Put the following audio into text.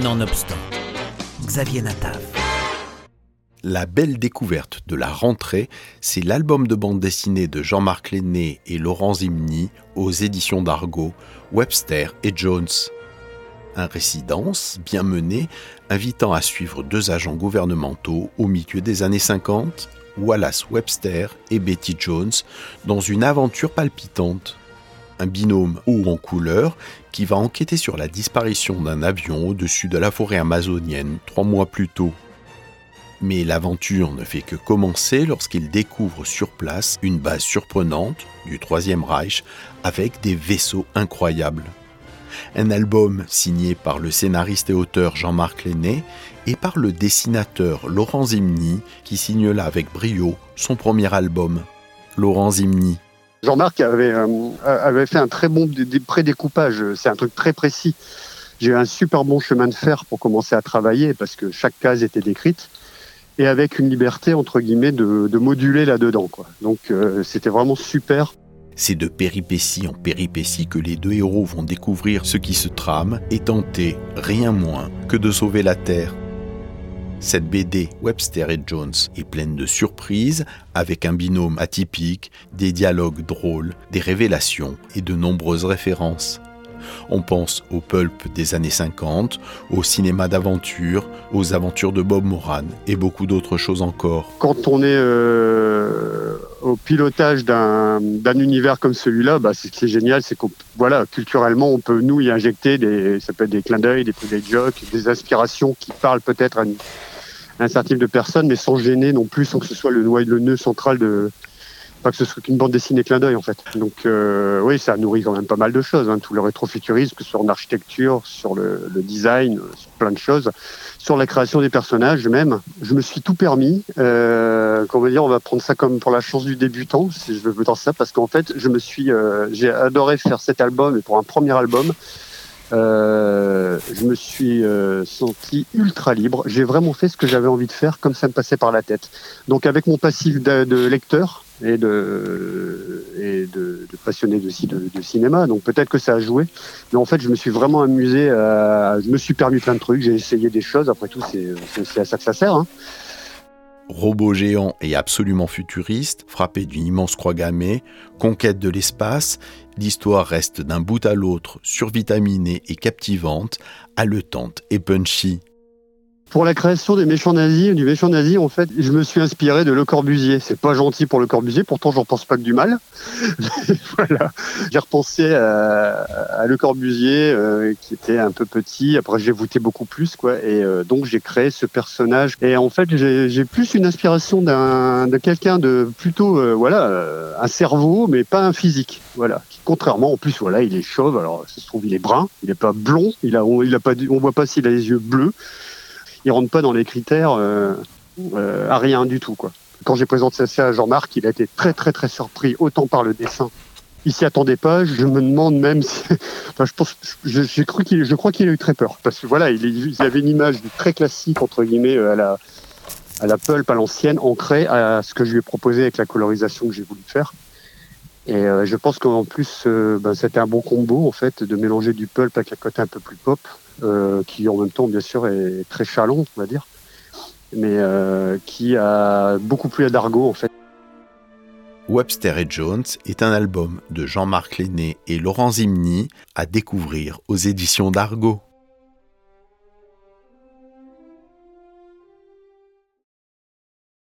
Nonobstant, Xavier Natav. La belle découverte de la rentrée, c'est l'album de bande dessinée de Jean-Marc Lenné et Laurent Zimny aux éditions d'Argo, Webster et Jones. Un récit dense, bien mené, invitant à suivre deux agents gouvernementaux au milieu des années 50, Wallace Webster et Betty Jones, dans une aventure palpitante un binôme haut en couleur qui va enquêter sur la disparition d'un avion au-dessus de la forêt amazonienne trois mois plus tôt. Mais l'aventure ne fait que commencer lorsqu'il découvre sur place une base surprenante du Troisième Reich avec des vaisseaux incroyables. Un album signé par le scénariste et auteur Jean-Marc Lenné et par le dessinateur Laurent Zimny qui signe là avec brio son premier album. Laurent Zimny, Jean-Marc avait, euh, avait fait un très bon prédécoupage. C'est un truc très précis. J'ai eu un super bon chemin de fer pour commencer à travailler parce que chaque case était décrite et avec une liberté entre guillemets de, moduler là-dedans. Donc euh, c'était vraiment super. C'est de péripétie en péripétie que les deux héros vont découvrir ce qui se trame et tenter rien moins que de sauver la Terre. Cette BD Webster et Jones est pleine de surprises, avec un binôme atypique, des dialogues drôles, des révélations et de nombreuses références. On pense au pulp des années 50, au cinéma d'aventure, aux aventures de Bob Moran et beaucoup d'autres choses encore. Quand on est euh, au pilotage d'un univers comme celui-là, ce qui est génial, c'est que voilà, culturellement, on peut nous y injecter des, ça clins d'œil, des, des jokes, des inspirations qui parlent peut-être à une, un certain type de personnes, mais sans gêner non plus, sans que ce soit le noyau, le central de, pas que ce soit qu'une bande dessinée clin d'œil en fait. Donc euh, oui, ça nourrit quand même pas mal de choses, hein, tout le rétrofuturisme, que ce soit en architecture, sur le, design, sur plein de choses, sur la création des personnages même. Je me suis tout permis. Euh, dire, on va prendre ça comme pour la chance du débutant, si je veux dire ça, parce qu'en fait, je me suis, euh, j'ai adoré faire cet album et pour un premier album. Euh, je me suis euh, senti ultra libre. J'ai vraiment fait ce que j'avais envie de faire, comme ça me passait par la tête. Donc avec mon passif de, lecteur et de, et de, de passionné de, de, cinéma, donc peut-être que ça a joué. Mais en fait, je me suis vraiment amusé. À, je me suis permis plein de trucs. J'ai essayé des choses. Après tout, c'est à ça que ça sert. Hein robot géant et absolument futuriste, frappé d'une immense croix gammée, conquête de l'espace, l'histoire reste d'un bout à l'autre survitaminée et captivante, haletante et punchy. Pour la création des méchants nazis, du méchant nazi, en fait, je me suis inspiré de Le Corbusier. C'est pas gentil pour Le Corbusier, pourtant j'en pense pas que du mal. voilà. J'ai repensé à, Le Corbusier, euh, qui était un peu petit. Après, j'ai voûté beaucoup plus, quoi. Et euh, donc, j'ai créé ce personnage. Et en fait, j'ai plus une inspiration d'un de quelqu'un de plutôt, euh, voilà, un cerveau, mais pas un physique. Voilà. Contrairement, en plus, voilà, il est chauve. Alors, ça se trouve, il est brun. Il est pas blond. Il a, il a pas, on voit pas s'il a les yeux bleus il rentre pas dans les critères euh, euh, à rien du tout. Quoi. Quand j'ai présenté ça à Jean-Marc, il a été très très très surpris, autant par le dessin. Il s'y attendait pas. Je me demande même si, enfin, je pense, cru qu'il, je crois qu'il a eu très peur parce que voilà, il, il avait une image très classique entre guillemets euh, à la à la pulp à l'ancienne, ancrée à ce que je lui ai proposé avec la colorisation que j'ai voulu faire. Et euh, je pense qu'en plus, ben, c'était un bon combo en fait de mélanger du pulp avec un côté un peu plus pop, qui en même temps bien sûr est très chalon, on va dire, mais qui a beaucoup plu à Dargo en fait. Webster et Jones est un album de Jean-Marc Lenné et Laurent Zimny à découvrir aux éditions d'Argo.